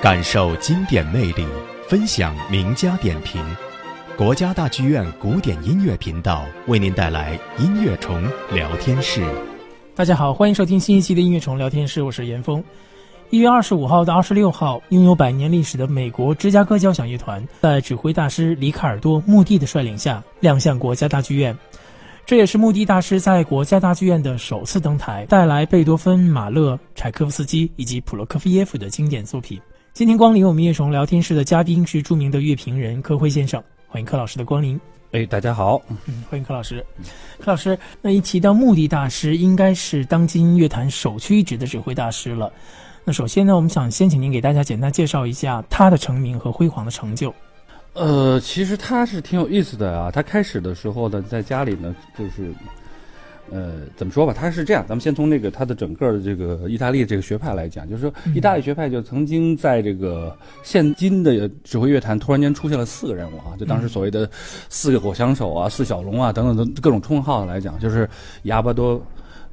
感受经典魅力，分享名家点评。国家大剧院古典音乐频道为您带来音乐虫聊天室。大家好，欢迎收听新一期的音乐虫聊天室，我是严峰。一月二十五号到二十六号，拥有百年历史的美国芝加哥交响乐团，在指挥大师里卡尔多·穆蒂的率领下亮相国家大剧院。这也是穆蒂大师在国家大剧院的首次登台，带来贝多芬、马勒、柴可夫斯基以及普罗科菲耶夫的经典作品。今天光临我们乐虫聊天室的嘉宾是著名的乐评人柯辉先生，欢迎柯老师的光临。哎，大家好，嗯，欢迎柯老师。柯老师，那一提到目的大师，应该是当今乐坛首屈一指的指挥大师了。那首先呢，我们想先请您给大家简单介绍一下他的成名和辉煌的成就。呃，其实他是挺有意思的啊。他开始的时候呢，在家里呢，就是。呃，怎么说吧，他是这样。咱们先从那个他的整个的这个意大利这个学派来讲，就是说，意大利学派就曾经在这个现今的指挥乐坛突然间出现了四个人物啊，就当时所谓的四个火枪手啊、四小龙啊等等的各种称号来讲，就是亚巴多、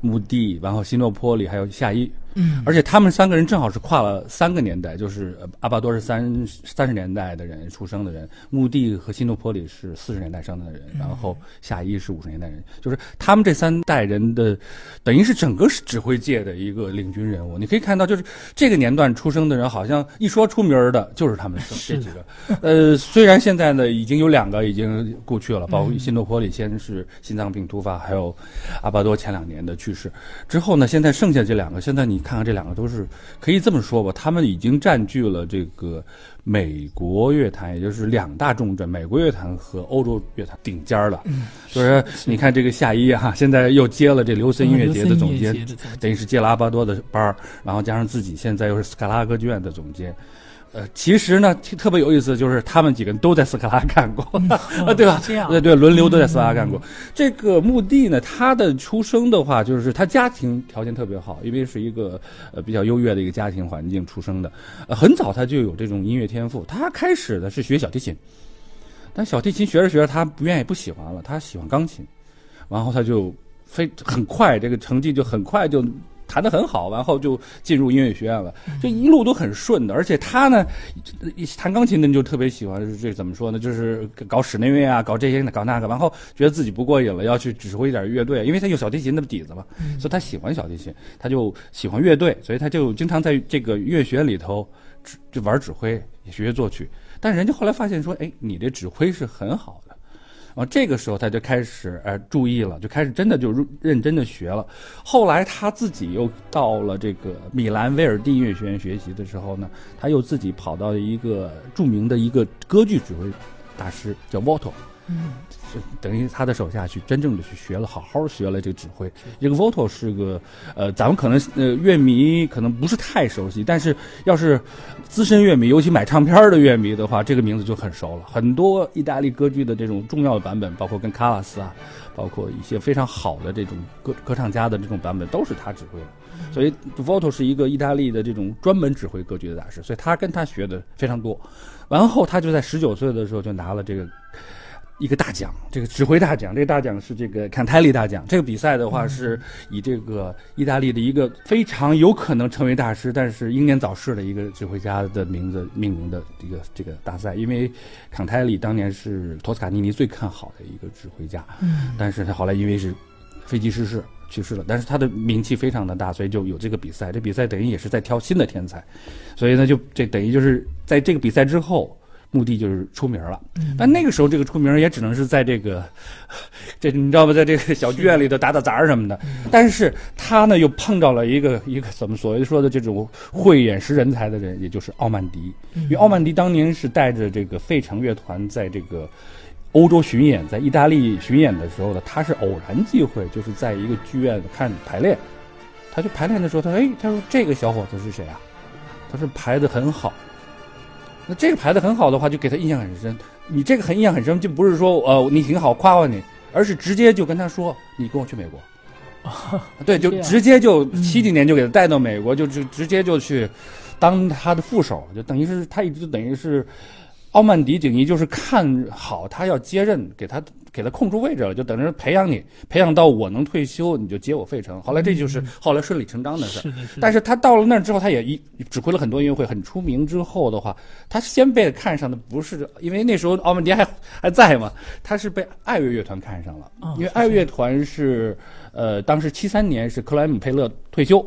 穆蒂，然后西诺坡里还有夏伊。嗯，而且他们三个人正好是跨了三个年代，就是阿巴多是三三十年代的人出生的人，穆蒂和辛诺坡里是四十年代生的人，然后夏伊是五十年代人，就是他们这三代人的，等于是整个指挥界的一个领军人物。你可以看到，就是这个年段出生的人，好像一说出名的，就是他们这几个。呃，虽然现在呢，已经有两个已经故去了，包括辛诺坡里先是心脏病突发，还有阿巴多前两年的去世之后呢，现在剩下这两个，现在你。看看这两个都是可以这么说吧，他们已经占据了这个美国乐坛，也就是两大重镇——美国乐坛和欧洲乐坛顶尖了。就是你看这个夏伊哈，现在又接了这刘森音乐节的总监，等于是接了阿巴多的班儿，然后加上自己现在又是斯卡拉歌剧院的总监。呃，其实呢，特别有意思，就是他们几个人都在斯卡拉干过，啊，对吧？对对，轮流都在斯卡拉干过。这个墓地呢，他的出生的话，就是他家庭条件特别好，因为是一个呃比较优越的一个家庭环境出生的。呃，很早他就有这种音乐天赋。他开始的是学小提琴，但小提琴学着学着，他不愿意不喜欢了，他喜欢钢琴，然后他就非很快这个成绩就很快就。弹得很好，然后就进入音乐学院了，这一路都很顺的。而且他呢，弹钢琴的就特别喜欢这怎么说呢？就是搞室内乐啊，搞这些搞那个，然后觉得自己不过瘾了，要去指挥一点乐队，因为他有小提琴的底子嘛，所以他喜欢小提琴，他就喜欢乐队，所以他就经常在这个乐学里头就玩指挥，学作曲。但人家后来发现说，哎，你这指挥是很好。啊，这个时候他就开始呃注意了，就开始真的就认真的学了。后来他自己又到了这个米兰威尔第音乐学院学习的时候呢，他又自己跑到一个著名的一个歌剧指挥大师叫沃托嗯。等于他的手下去真正的去学了，好好学了这个指挥。这个 Voto 是个呃，咱们可能呃乐迷可能不是太熟悉，但是要是资深乐迷，尤其买唱片的乐迷的话，这个名字就很熟了。很多意大利歌剧的这种重要的版本，包括跟卡拉斯啊，包括一些非常好的这种歌歌唱家的这种版本，都是他指挥的。所以 Voto 是一个意大利的这种专门指挥歌剧的大师，所以他跟他学的非常多。然后他就在十九岁的时候就拿了这个。一个大奖，这个指挥大奖，这个大奖是这个坎泰利大奖。这个比赛的话，是以这个意大利的一个非常有可能成为大师，但是英年早逝的一个指挥家的名字命名的一个这个大赛。因为坎泰利当年是托斯卡尼尼最看好的一个指挥家，嗯，但是他后来因为是飞机失事去世了，但是他的名气非常的大，所以就有这个比赛。这比赛等于也是在挑新的天才，所以呢，就这等于就是在这个比赛之后。目的就是出名了，但那个时候这个出名也只能是在这个，这你知道吧，在这个小剧院里头打打杂什么的。但是他呢又碰到了一个一个怎么所谓说的这种慧眼识人才的人，也就是奥曼迪。因为奥曼迪当年是带着这个费城乐团在这个欧洲巡演，在意大利巡演的时候呢，他是偶然机会，就是在一个剧院看排练。他去排练的时候，他说：“哎，他说这个小伙子是谁啊？他说排的很好。”那这个牌子很好的话，就给他印象很深。你这个很印象很深，就不是说呃你挺好夸夸你，而是直接就跟他说你跟我去美国。对，就直接就七几年就给他带到美国，就就直接就去当他的副手，就等于是他一直等于是奥曼迪等于就是看好他要接任，给他给他空出位置了，就等着培养你，培养到我能退休，你就接我费城。后来这就是后来顺理成章的事。但是他到了那儿之后，他也一指挥了很多音乐会，很出名。之后的话，他先被看上的不是因为那时候奥曼迪还还在嘛，他是被爱乐乐团看上了，哦因为爱乐乐团是呃当时七三年是克莱姆佩勒退休。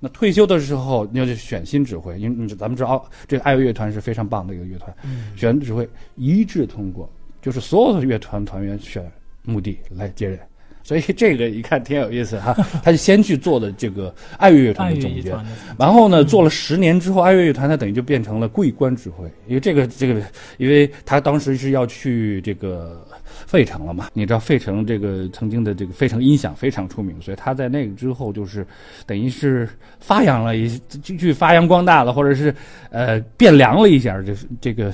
那退休的时候，要去选新指挥，因为你咱们知道，这个爱乐乐团是非常棒的一个乐团，选指挥一致通过，就是所有的乐团团员选墓地来接任，所以这个一看挺有意思哈，他就先去做的这个爱乐乐团的总监，然后呢，做了十年之后，爱乐乐团他等于就变成了桂冠指挥，因为这个这个，因为他当时是要去这个费城了嘛，你知道费城这个曾经的这个费城音响非常出名，所以他在那个之后就是等于是发扬了一继续发扬光大了，或者是呃变凉了一下这这个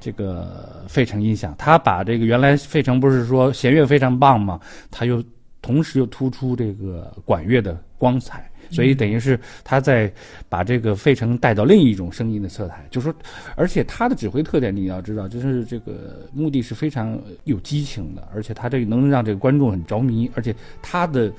这个费城音响，他把这个原来费城不是说弦乐非常棒嘛，他又同时又突出这个管乐的光彩。所以等于是他在把这个费城带到另一种声音的色彩，就说，而且他的指挥特点你要知道，就是这个目的是非常有激情的，而且他这个能让这个观众很着迷，而且他的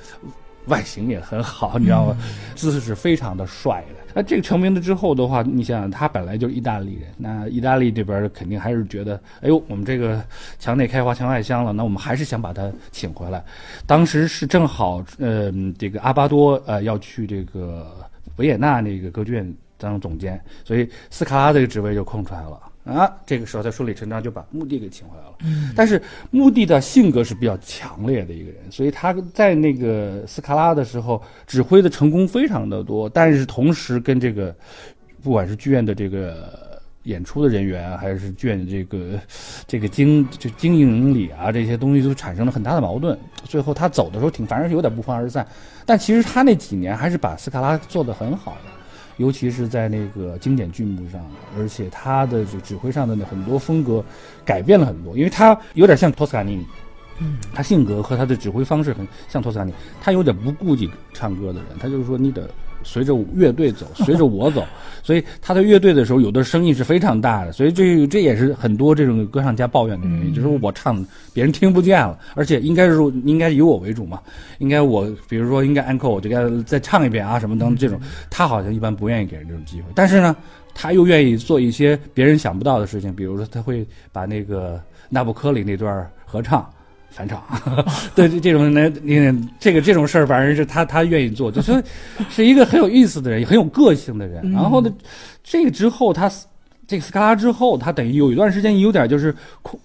外形也很好，你知道吗？姿势是非常的帅的。那这个成名了之后的话，你想想，他本来就是意大利人，那意大利这边肯定还是觉得，哎呦，我们这个墙内开花墙外香了，那我们还是想把他请回来。当时是正好，呃，这个阿巴多呃要去这个维也纳那个歌剧院当总监，所以斯卡拉这个职位就空出来了。啊，这个时候他顺理成章就把穆蒂给请回来了。嗯，但是穆蒂的性格是比较强烈的一个人，所以他在那个斯卡拉的时候指挥的成功非常的多，但是同时跟这个不管是剧院的这个演出的人员，还是剧院的这个这个经就经营理啊这些东西都产生了很大的矛盾。最后他走的时候挺，反正是有点不欢而散。但其实他那几年还是把斯卡拉做得很好的。尤其是在那个经典剧目上，而且他的就指挥上的很多风格改变了很多，因为他有点像托斯卡尼。尼，嗯，他性格和他的指挥方式很像托斯卡尼，他有点不顾及唱歌的人，他就是说你得随着乐队走，随着我走，所以他在乐队的时候有的声音是非常大的，所以这这也是很多这种歌唱家抱怨的原因，嗯就是我唱别人听不见了，而且应该是应该以我为主嘛，应该我比如说应该 encore 我就该再唱一遍啊什么等这种，他好像一般不愿意给人这种机会，但是呢，他又愿意做一些别人想不到的事情，比如说他会把那个那不科里那段合唱。返场，对这这种呢，你这个这种事儿，反正是他他愿意做，就是 是一个很有意思的人，很有个性的人。嗯然后呢，这个之后他这个斯卡拉之后，他等于有一段时间有点就是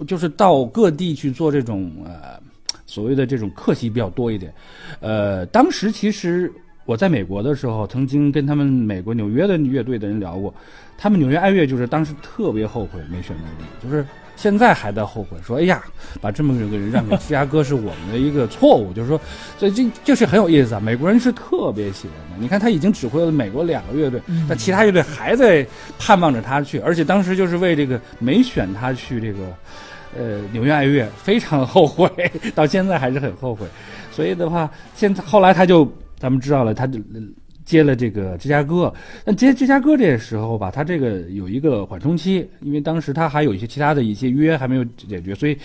就是到各地去做这种呃所谓的这种客席比较多一点。呃，当时其实我在美国的时候，曾经跟他们美国纽约的乐队的人聊过，他们纽约爱乐就是当时特别后悔没选穆迪，就是。现在还在后悔，说：“哎呀，把这么一个人让给芝加哥是我们的一个错误。”就是说，所以这就是很有意思啊。美国人是特别喜欢的。你看，他已经指挥了美国两个乐队，但其他乐队还在盼望着他去，而且当时就是为这个没选他去这个，呃，纽约爱乐非常后悔，到现在还是很后悔。所以的话，现在后来他就咱们知道了，他就。接了这个芝加哥，那接芝加哥这时候吧，他这个有一个缓冲期，因为当时他还有一些其他的一些约还没有解决，所以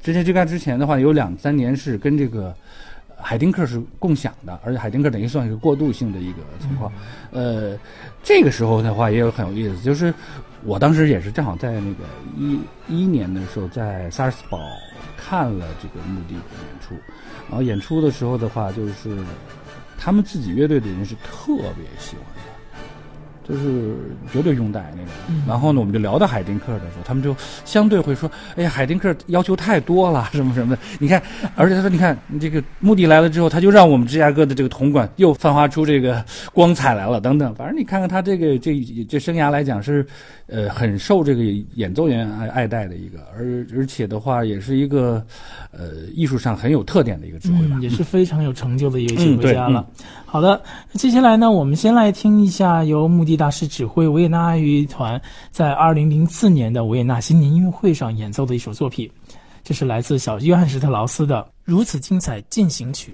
之前芝加之前的话，有两三年是跟这个海丁克是共享的，而且海丁克等于算是过渡性的一个情况。呃，这个时候的话也有很有意思，就是我当时也是正好在那个一一年的时候，在萨尔斯堡看了这个墓地的演出，然后演出的时候的话，就是。他们自己乐队的人是特别喜欢，就是绝对拥戴那种。嗯然后呢，我们就聊到海丁克的时候，他们就相对会说：“哎呀，海丁克要求太多了，什么什么的。”你看，而且他说：“你看，你这个目的来了之后，他就让我们芝加哥的这个铜管又泛发出这个光彩来了，等等。反正你看看他这个这这生涯来讲是，呃，很受这个演奏员爱爱戴的一个，而而且的话也是一个，呃，艺术上很有特点的一个指挥吧。嗯，也是非常有成就的一个指嗯对挥家了。好的，接下来呢，我们先来听一下由穆迪大师指挥维也纳爱乐团在二零零四年的维也纳新年音乐会上演奏的一首作品，这是来自小约翰施特劳斯的《如此精彩进行曲》。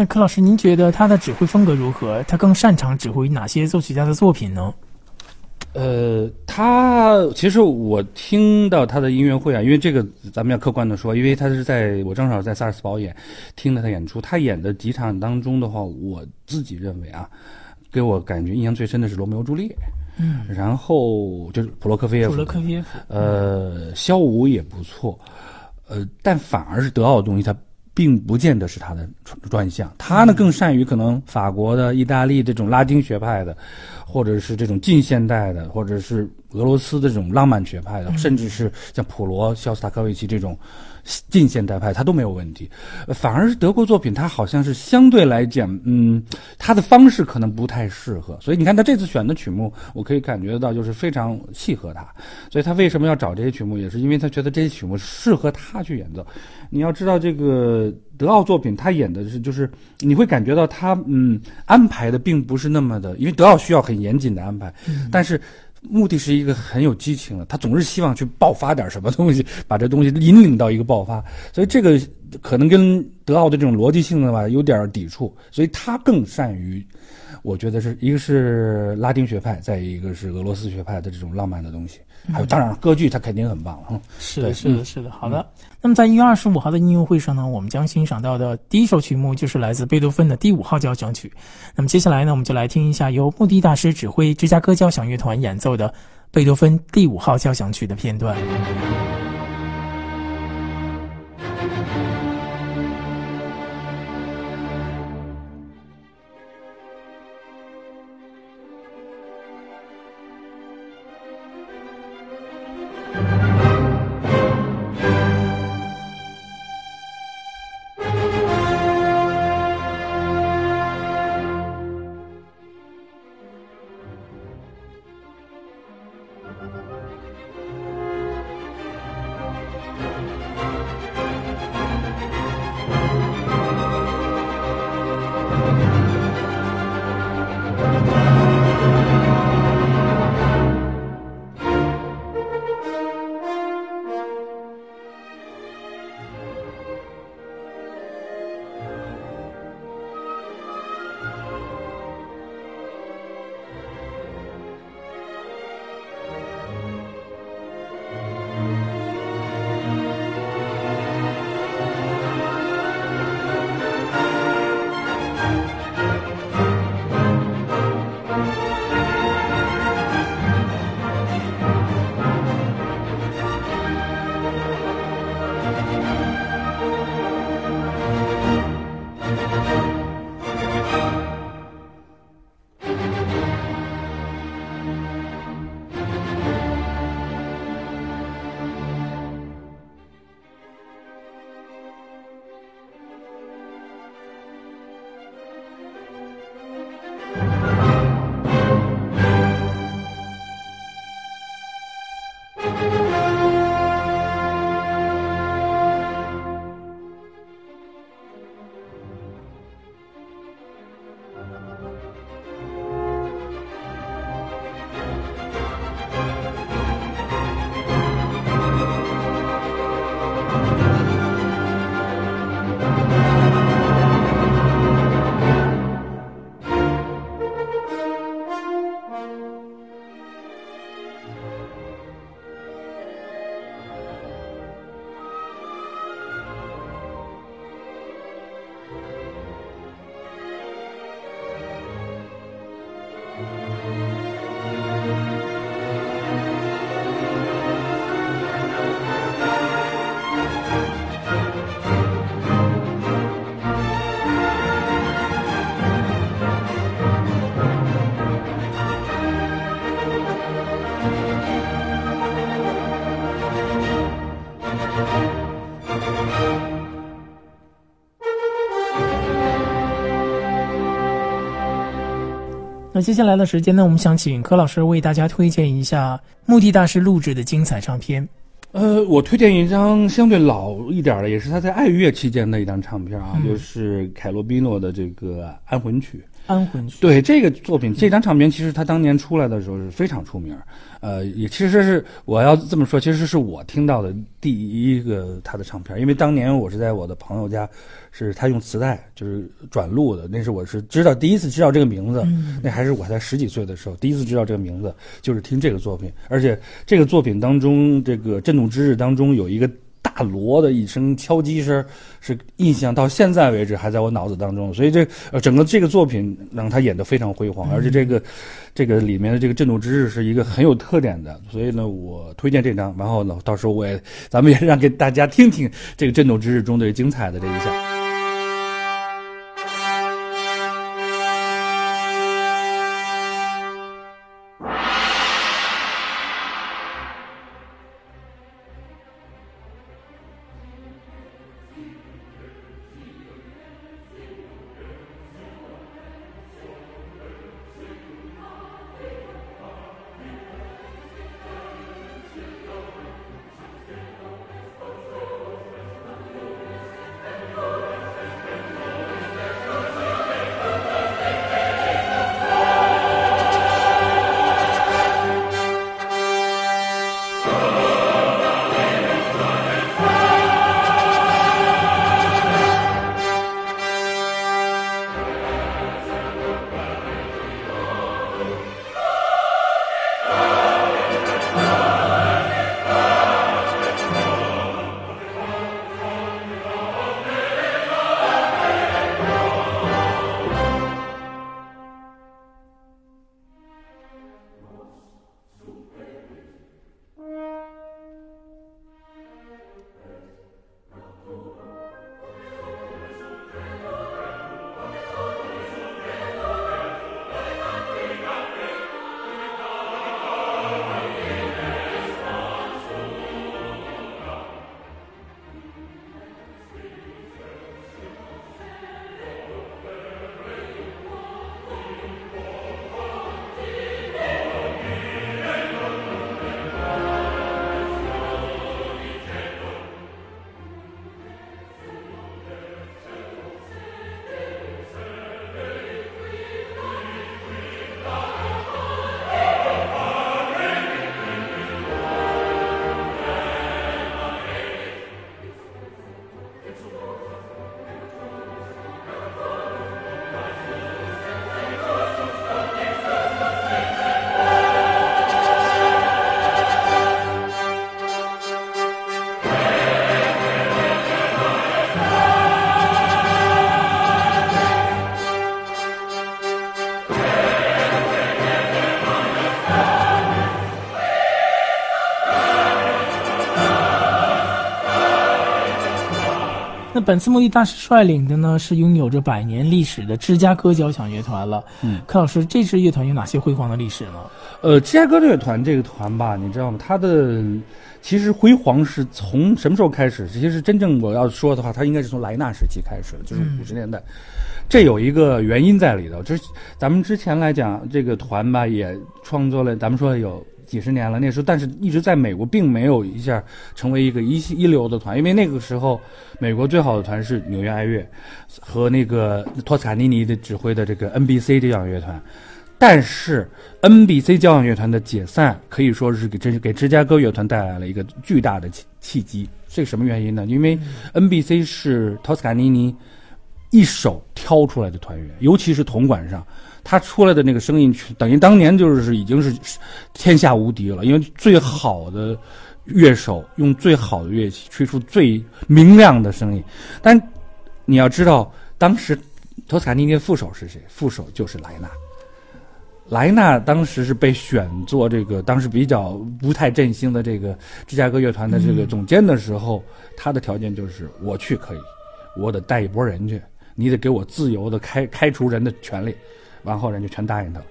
那柯老师，您觉得他的指挥风格如何？他更擅长指挥哪些作曲家的作品呢？呃，他其实我听到他的音乐会啊，因为这个咱们要客观的说，因为他是在我正好在萨尔斯堡演，听了他演出，他演的几场当中的话，我自己认为啊，给我感觉印象最深的是《罗密欧朱丽叶》，嗯，然后就是普罗科菲耶夫，普罗科菲耶夫，呃，肖武也不错，呃，但反而是德奥的东西，他并不见得是他的专项，他呢更善于可能法国的、意大利这种拉丁学派的。或者是这种近现代的，或者是俄罗斯的这种浪漫学派的，甚至是像普罗、肖斯塔科维奇这种近现代派，他都没有问题。反而是德国作品，他好像是相对来讲，嗯，他的方式可能不太适合。所以你看他这次选的曲目，我可以感觉到就是非常契合他。所以他为什么要找这些曲目，也是因为他觉得这些曲目适合他去演奏。你要知道这个。德奥作品，他演的是，就是你会感觉到他，嗯，安排的并不是那么的，因为德奥需要很严谨的安排，但是目的是一个很有激情的，他总是希望去爆发点什么东西，把这东西引领到一个爆发，所以这个可能跟德奥的这种逻辑性的吧有点抵触，所以他更善于。我觉得是一个是拉丁学派，再一个是俄罗斯学派的这种浪漫的东西，还有当然歌剧，它肯定很棒了。是的，是的，是的。好的，那么在一月二十五号的音乐会上呢，我们将欣赏到的第一首曲目就是来自贝多芬的第五号交响曲。那么接下来呢，我们就来听一下由穆迪大师指挥芝加哥交响乐团演奏的贝多芬第五号交响曲的片段。那接下来的时间呢，我们想请柯老师为大家推荐一下墓地大师录制的精彩唱片。呃，我推荐一张相对老一点的，也是他在爱乐期间的一张唱片啊，就是凯罗宾诺的这个《安魂曲》。安魂曲。对这个作品，这张唱片其实它当年出来的时候是非常出名，呃，也其实是我要这么说，其实是我听到的第一个他的唱片，因为当年我是在我的朋友家，是他用磁带就是转录的，那是我是知道第一次知道这个名字，那还是我才十几岁的时候，第一次知道这个名字就是听这个作品，而且这个作品当中，这个震动之日当中有一个。大锣的一声敲击声，是印象到现在为止还在我脑子当中。所以这呃整个这个作品让他演得非常辉煌，而且这个这个里面的这个震动之日是一个很有特点的。所以呢，我推荐这张。然后呢，到时候我也咱们也让给大家听听这个震动之日中的精彩的这一下。本次莫迪大师率领的呢，是拥有着百年历史的芝加哥交响乐团了。嗯，柯老师，这支乐团有哪些辉煌的历史呢？呃，芝加哥乐团这个团吧，你知道吗？它的其实辉煌是从什么时候开始？其实真正我要说的话，它应该是从莱纳时期开始的，就是五十年代。这有一个原因在里头，就是咱们之前来讲，这个团吧也创作了，咱们说有。几十年了，那时候，但是一直在美国，并没有一下成为一个一一流的团，因为那个时候，美国最好的团是纽约爱乐和那个托斯卡尼尼的指挥的这个 NBC 交响乐团，但是 NBC 交响乐团的解散可以说是给这给芝加哥乐团带来了一个巨大的契契机。这什么原因呢？因为 NBC 是托斯卡尼尼一手挑出来的团员，尤其是铜管上。他出来的那个声音，等于当年就是已经是天下无敌了。因为最好的乐手用最好的乐器吹出最明亮的声音。但你要知道，当时托斯卡尼尼的副手是谁？副手就是莱纳。莱纳当时是被选做这个当时比较不太振兴的这个芝加哥乐团的这个总监的时候，他的条件就是我去可以，我得带一波人去，你得给我自由的开开除人的权利。完后人就全答应他了，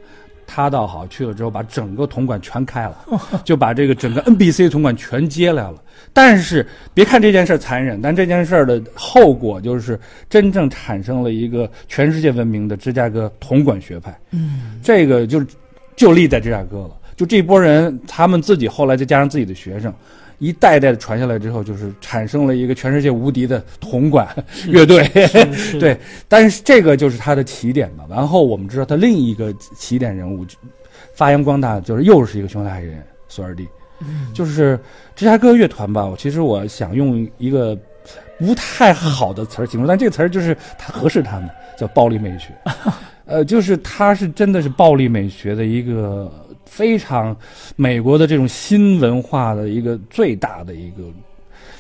他倒好去了之后把整个铜管全开了，就把这个整个 NBC 铜管全接来了。但是别看这件事残忍，但这件事的后果就是真正产生了一个全世界闻名的芝加哥铜管学派。嗯，这个就就立在芝加哥了。就这波人，他们自己后来再加上自己的学生，一代代的传下来之后，就是产生了一个全世界无敌的铜管乐队。对，但是这个就是它的起点嘛。然后我们知道，他另一个起点人物发扬光大，就是又是一个匈牙利人索尔蒂。嗯就是芝加哥乐团吧，我其实我想用一个不太好的词儿形容，但这个词儿就是它合适他们，叫暴力美学。呃，就是它是真的是暴力美学的一个非常美国的这种新文化的一个最大的一个。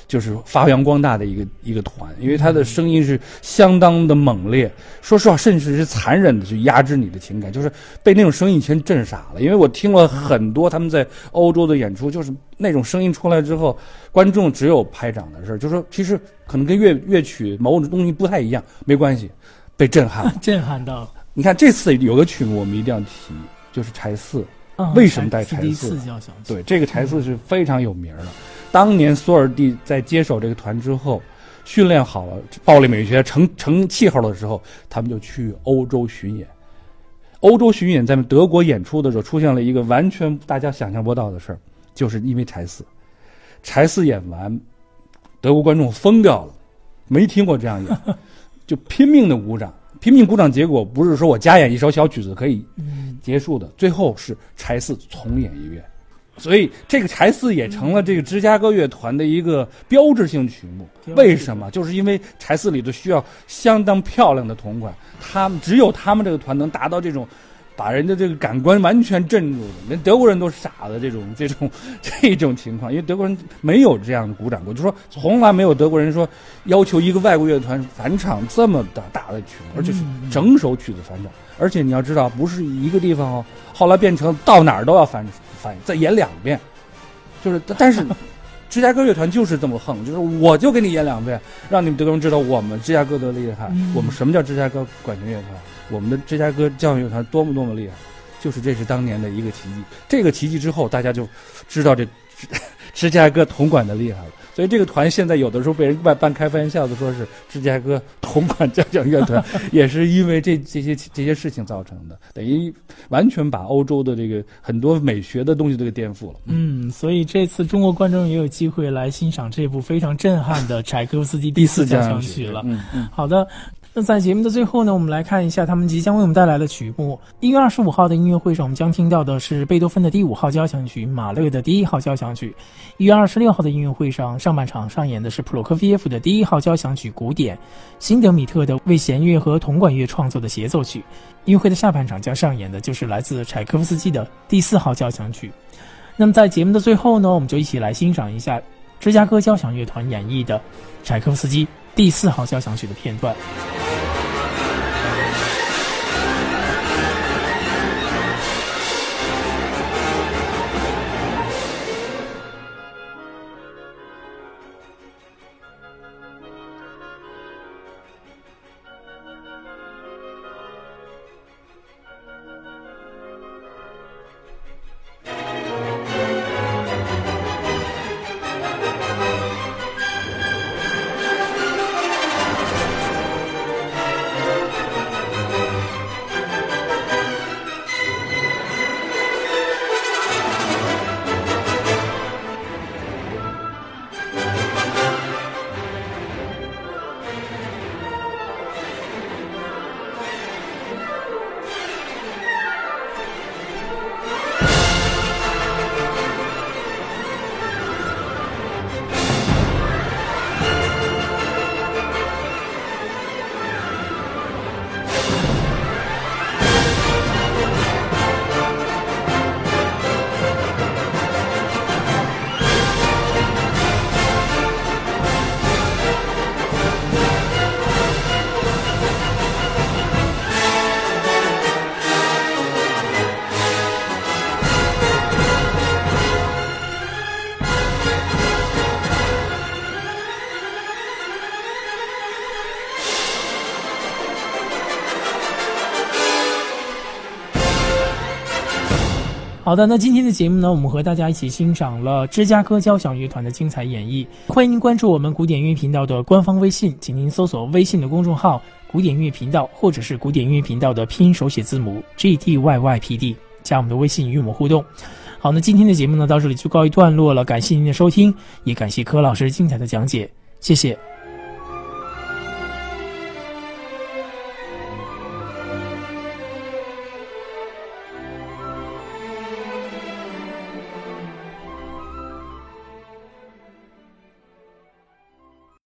就是发扬光大的一个一个团，因为他的声音是相当的猛烈，说实话，甚至是残忍的去压制你的情感，就是被那种声音全震傻了。因为我听了很多他们在欧洲的演出，就是那种声音出来之后，观众只有拍掌的事儿，就说其实可能跟乐乐曲某种东西不太一样，没关系，被震撼。震撼到。你看这次有个曲目我们一定要提，就是柴四。嗯为什么带柴第四？对，这个柴四是非常有名的。当年索尔蒂在接手这个团之后，训练好了，暴力美学成成气候的时候，他们就去欧洲巡演。欧洲巡演在德国演出的时候，出现了一个完全大家想象不到的事儿，就是因为柴四，柴四演完，德国观众疯掉了，没听过这样演，就拼命的鼓掌，拼命鼓掌。结果不是说我加演一首小曲子可以嗯，结束的，最后是柴四重演一遍，所以这个柴四也成了这个芝加哥乐团的一个标志性曲目。为什么？就是因为柴四里头需要相当漂亮的铜管，他们只有他们这个团能达到这种。把人的这个感官完全镇住的，连德国人都傻的这种 这种这种情况，因为德国人没有这样鼓掌过，就说从来没有德国人说要求一个外国乐团返场这么大大的曲目，而且是整首曲子返场，而且你要知道，不是一个地方哦，后来变成到哪儿都要返返，再演两遍，就是但是芝加哥乐团就是这么横，就是我就给你演两遍，让你们德国人知道我们芝加哥的厉害，嗯我们什么叫芝加哥管弦乐团，我们的芝加哥交响乐团多么多么厉害，就是这是当年的一个奇迹。这个奇迹之后，大家就知道这芝芝加哥铜管的厉害了。所以这个团现在有的时候被人外半开玩笑的说是芝加哥同款交响乐团，也是因为这这些这些事情造成的，等于完全把欧洲的这个很多美学的东西都给颠覆了。嗯，所以这次中国观众也有机会来欣赏这部非常震撼的柴可夫斯基第四交响曲了。嗯嗯。好的，那在节目的最后呢，我们来看一下他们即将为我们带来的曲目。一月二十五号的音乐会上，我们将听到的是贝多芬的第五号交响曲、马勒的第一号交响曲。一月二十六号的音乐会上，上半场上演的是普罗科菲耶夫的第一号交响曲古典，辛德米特的为弦乐和铜管乐创作的协奏曲。音乐会的下半场将上演的就是来自柴可夫斯基的第四号交响曲。那么在节目的最后呢，我们就一起来欣赏一下芝加哥交响乐团演绎的柴可夫斯基第四号交响曲的片段。好的，那今天的节目呢，我们和大家一起欣赏了芝加哥交响乐团的精彩演绎。欢迎您关注我们古典音乐频道的官方微信，请您搜索微信的公众号“古典音乐频道”或者是古典音乐频道的拼音手写字母 G D Y Y P D，加我们的微信与我们互动。好，那今天的节目呢到这里就告一段落了，感谢您的收听，也感谢柯老师精彩的讲解，谢谢。